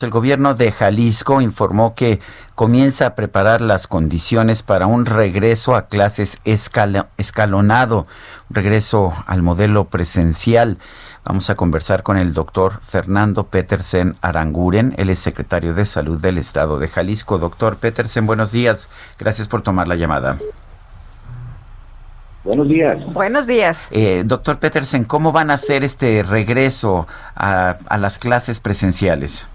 El gobierno de Jalisco informó que comienza a preparar las condiciones para un regreso a clases escalonado, un regreso al modelo presencial. Vamos a conversar con el doctor Fernando Petersen Aranguren, él es secretario de Salud del Estado de Jalisco. Doctor Petersen, buenos días. Gracias por tomar la llamada. Buenos días. Buenos días. Eh, doctor Petersen, ¿cómo van a hacer este regreso a, a las clases presenciales?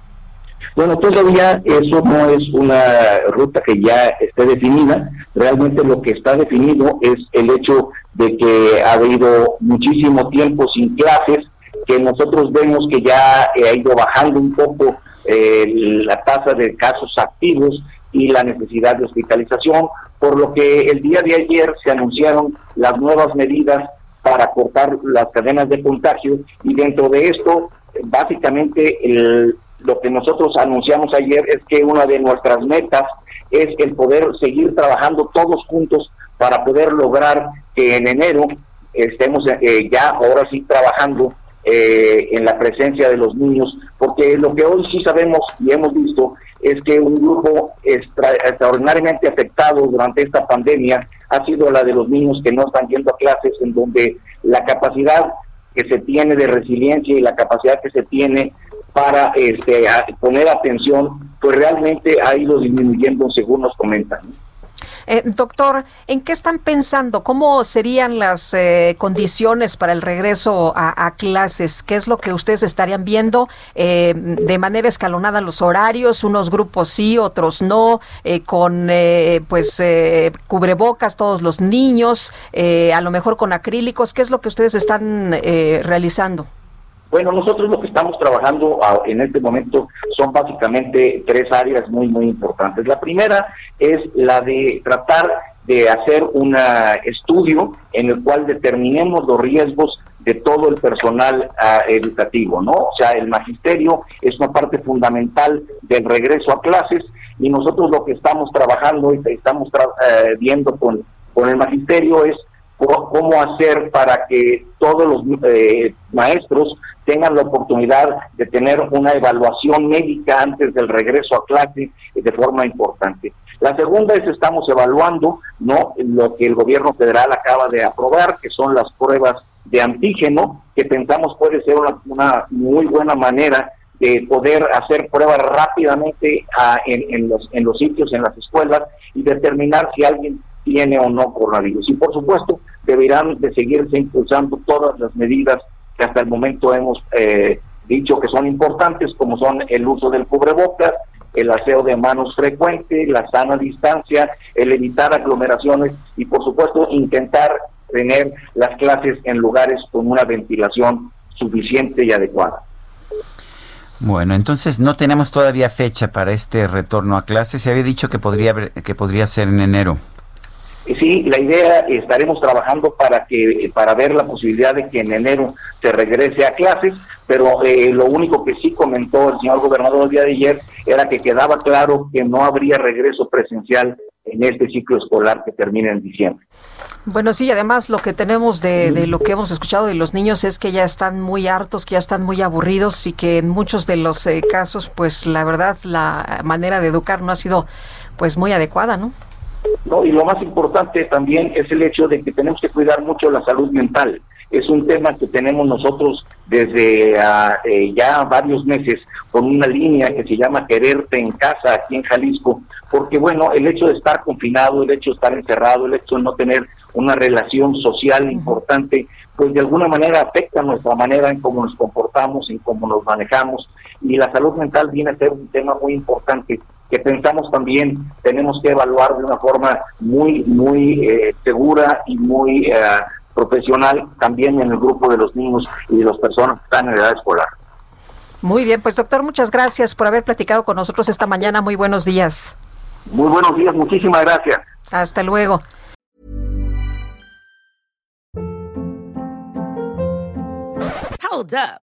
Bueno, todavía eso no es una ruta que ya esté definida. Realmente lo que está definido es el hecho de que ha habido muchísimo tiempo sin clases, que nosotros vemos que ya ha ido bajando un poco eh, la tasa de casos activos y la necesidad de hospitalización, por lo que el día de ayer se anunciaron las nuevas medidas para cortar las cadenas de contagio y dentro de esto básicamente el, lo que nosotros anunciamos ayer es que una de nuestras metas es el poder seguir trabajando todos juntos para poder lograr que en enero estemos eh, ya ahora sí trabajando eh, en la presencia de los niños, porque lo que hoy sí sabemos y hemos visto es que un grupo extraordinariamente afectado durante esta pandemia ha sido la de los niños que no están yendo a clases, en donde la capacidad que se tiene de resiliencia y la capacidad que se tiene para este, poner atención, pues realmente ha ido disminuyendo según nos comentan. Eh, doctor, ¿en qué están pensando? ¿Cómo serían las eh, condiciones para el regreso a, clases? ¿Qué es lo que ustedes estarían viendo eh, de manera escalonada los horarios? Unos grupos sí, otros no, con pues cubrebocas todos los niños, a lo mejor con acrílicos. ¿Qué es lo que ustedes están realizando? Bueno, nosotros lo que estamos trabajando en este momento son básicamente tres áreas muy, muy importantes. La primera es la de tratar de hacer un estudio en el cual determinemos los riesgos de todo el personal ah, educativo, ¿no? O sea, el magisterio es una parte fundamental del regreso a clases y nosotros lo que estamos trabajando y estamos eh, viendo con, con el magisterio es cómo hacer para que todos los eh, maestros tengan la oportunidad de tener una evaluación médica antes del regreso a clase de forma importante. La segunda es estamos evaluando no lo que el gobierno federal acaba de aprobar, que son las pruebas de antígeno, que pensamos puede ser una, muy buena manera de poder hacer pruebas rápidamente ah, en, los, en los sitios, en las escuelas, y determinar si alguien tiene o no coronavirus. Y por supuesto, deberán de seguirse impulsando todas las medidas que hasta el momento hemos eh, dicho que son importantes, como son el uso del cubrebocas, el aseo de manos frecuente, la sana distancia, el evitar aglomeraciones y por supuesto intentar tener las clases en lugares con una ventilación suficiente y adecuada. Bueno, entonces no tenemos todavía fecha para este retorno a clases. Se había dicho que podría que podría ser en enero. Sí, la idea estaremos trabajando para que para ver la posibilidad de que en enero se regrese a clases, pero eh, lo único que sí comentó el señor gobernador el día de ayer era que quedaba claro que no habría regreso presencial en este ciclo escolar que termina en diciembre. Bueno, sí, además lo que tenemos de, de, lo que hemos escuchado de los niños es que ya están muy hartos, que ya están muy aburridos y que en muchos de los eh, casos, pues la verdad, la manera de educar no ha sido pues muy adecuada, ¿no? ¿No? Y lo más importante también es el hecho de que tenemos que cuidar mucho la salud mental. Es un tema que tenemos nosotros desde eh, ya varios meses con una línea que se llama Quererte en Casa aquí en Jalisco, porque bueno, el hecho de estar confinado, el hecho de estar encerrado, el hecho de no tener una relación social importante, pues de alguna manera afecta nuestra manera en cómo nos comportamos, en cómo nos manejamos, y la salud mental viene a ser un tema muy importante que pensamos también tenemos que evaluar de una forma muy, muy eh, segura y muy eh, profesional también en el grupo de los niños y de las personas que están en edad escolar. Muy bien, pues doctor, muchas gracias por haber platicado con nosotros esta mañana. Muy buenos días. Muy buenos días, muchísimas gracias. Hasta luego. Hold up.